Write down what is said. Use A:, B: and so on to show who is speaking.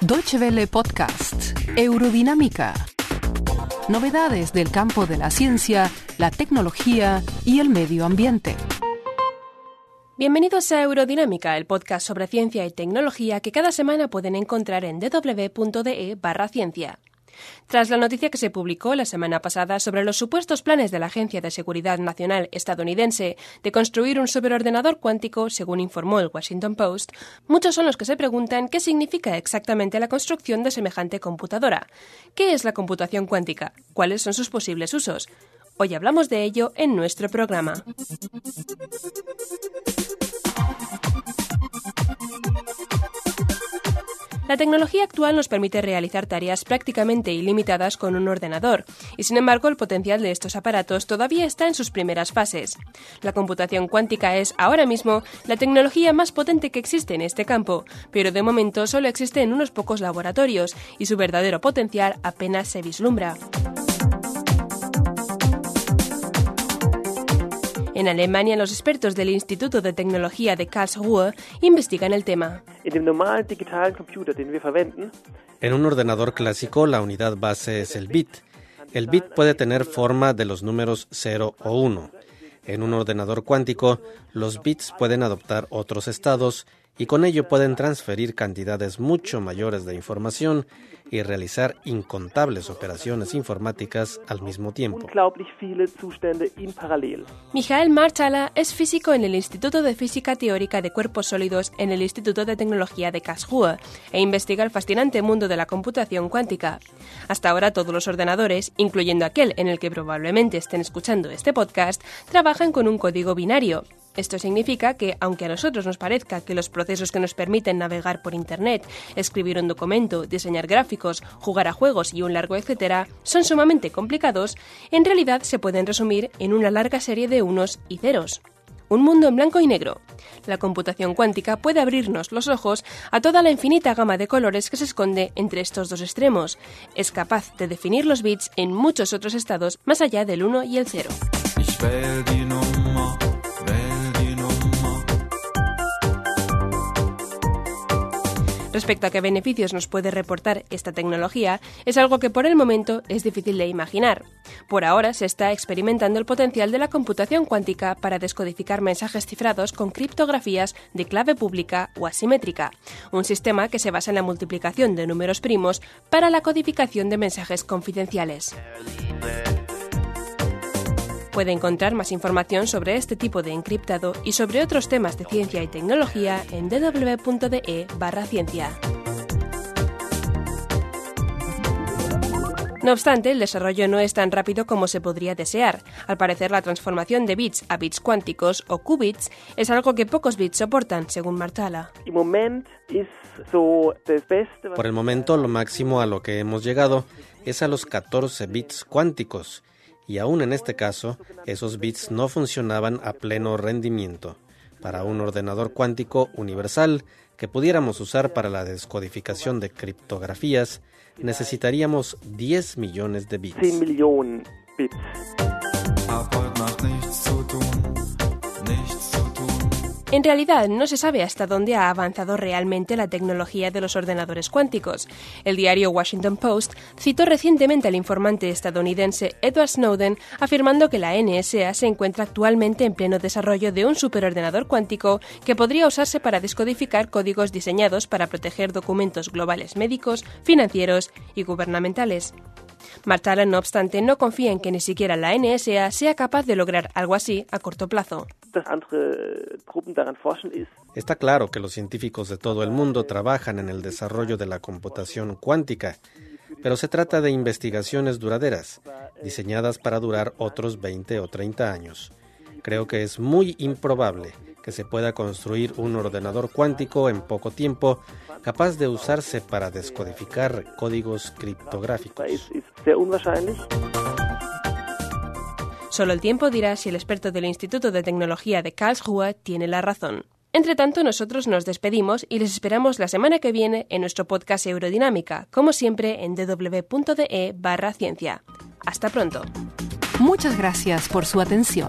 A: Deutsche Welle Podcast, Eurodinámica. Novedades del campo de la ciencia, la tecnología y el medio ambiente.
B: Bienvenidos a Eurodinámica, el podcast sobre ciencia y tecnología que cada semana pueden encontrar en www.de barra ciencia. Tras la noticia que se publicó la semana pasada sobre los supuestos planes de la Agencia de Seguridad Nacional estadounidense de construir un superordenador cuántico, según informó el Washington Post, muchos son los que se preguntan qué significa exactamente la construcción de semejante computadora. ¿Qué es la computación cuántica? ¿Cuáles son sus posibles usos? Hoy hablamos de ello en nuestro programa. La tecnología actual nos permite realizar tareas prácticamente ilimitadas con un ordenador, y sin embargo el potencial de estos aparatos todavía está en sus primeras fases. La computación cuántica es, ahora mismo, la tecnología más potente que existe en este campo, pero de momento solo existe en unos pocos laboratorios, y su verdadero potencial apenas se vislumbra. En Alemania, los expertos del Instituto de Tecnología de Karlsruhe investigan el tema.
C: En un ordenador clásico, la unidad base es el bit. El bit puede tener forma de los números 0 o 1. En un ordenador cuántico, los bits pueden adoptar otros estados y con ello pueden transferir cantidades mucho mayores de información y realizar incontables operaciones informáticas al mismo tiempo.
B: Michael Marchala es físico en el Instituto de Física Teórica de Cuerpos Sólidos en el Instituto de Tecnología de Karlsruhe e investiga el fascinante mundo de la computación cuántica. Hasta ahora todos los ordenadores, incluyendo aquel en el que probablemente estén escuchando este podcast, trabajan con un código binario, esto significa que, aunque a nosotros nos parezca que los procesos que nos permiten navegar por Internet, escribir un documento, diseñar gráficos, jugar a juegos y un largo etcétera, son sumamente complicados, en realidad se pueden resumir en una larga serie de unos y ceros. Un mundo en blanco y negro. La computación cuántica puede abrirnos los ojos a toda la infinita gama de colores que se esconde entre estos dos extremos. Es capaz de definir los bits en muchos otros estados más allá del 1 y el 0. Respecto a qué beneficios nos puede reportar esta tecnología, es algo que por el momento es difícil de imaginar. Por ahora se está experimentando el potencial de la computación cuántica para descodificar mensajes cifrados con criptografías de clave pública o asimétrica, un sistema que se basa en la multiplicación de números primos para la codificación de mensajes confidenciales. Puede encontrar más información sobre este tipo de encriptado y sobre otros temas de ciencia y tecnología en www.de barra ciencia. No obstante, el desarrollo no es tan rápido como se podría desear. Al parecer, la transformación de bits a bits cuánticos o qubits es algo que pocos bits soportan, según Martala.
C: Por el momento, lo máximo a lo que hemos llegado es a los 14 bits cuánticos, y aún en este caso, esos bits no funcionaban a pleno rendimiento. Para un ordenador cuántico universal que pudiéramos usar para la descodificación de criptografías, necesitaríamos 10 millones de bits.
B: En realidad, no se sabe hasta dónde ha avanzado realmente la tecnología de los ordenadores cuánticos. El diario Washington Post citó recientemente al informante estadounidense Edward Snowden afirmando que la NSA se encuentra actualmente en pleno desarrollo de un superordenador cuántico que podría usarse para descodificar códigos diseñados para proteger documentos globales médicos, financieros y gubernamentales. Martala, no obstante, no confía en que ni siquiera la NSA sea capaz de lograr algo así a corto plazo.
C: Está claro que los científicos de todo el mundo trabajan en el desarrollo de la computación cuántica, pero se trata de investigaciones duraderas, diseñadas para durar otros 20 o 30 años. Creo que es muy improbable que se pueda construir un ordenador cuántico en poco tiempo capaz de usarse para descodificar códigos criptográficos.
B: Solo el tiempo dirá si el experto del Instituto de Tecnología de Karlsruhe tiene la razón. Entre tanto, nosotros nos despedimos y les esperamos la semana que viene en nuestro podcast Eurodinámica, como siempre en www.de barra ciencia. Hasta pronto.
A: Muchas gracias por su atención.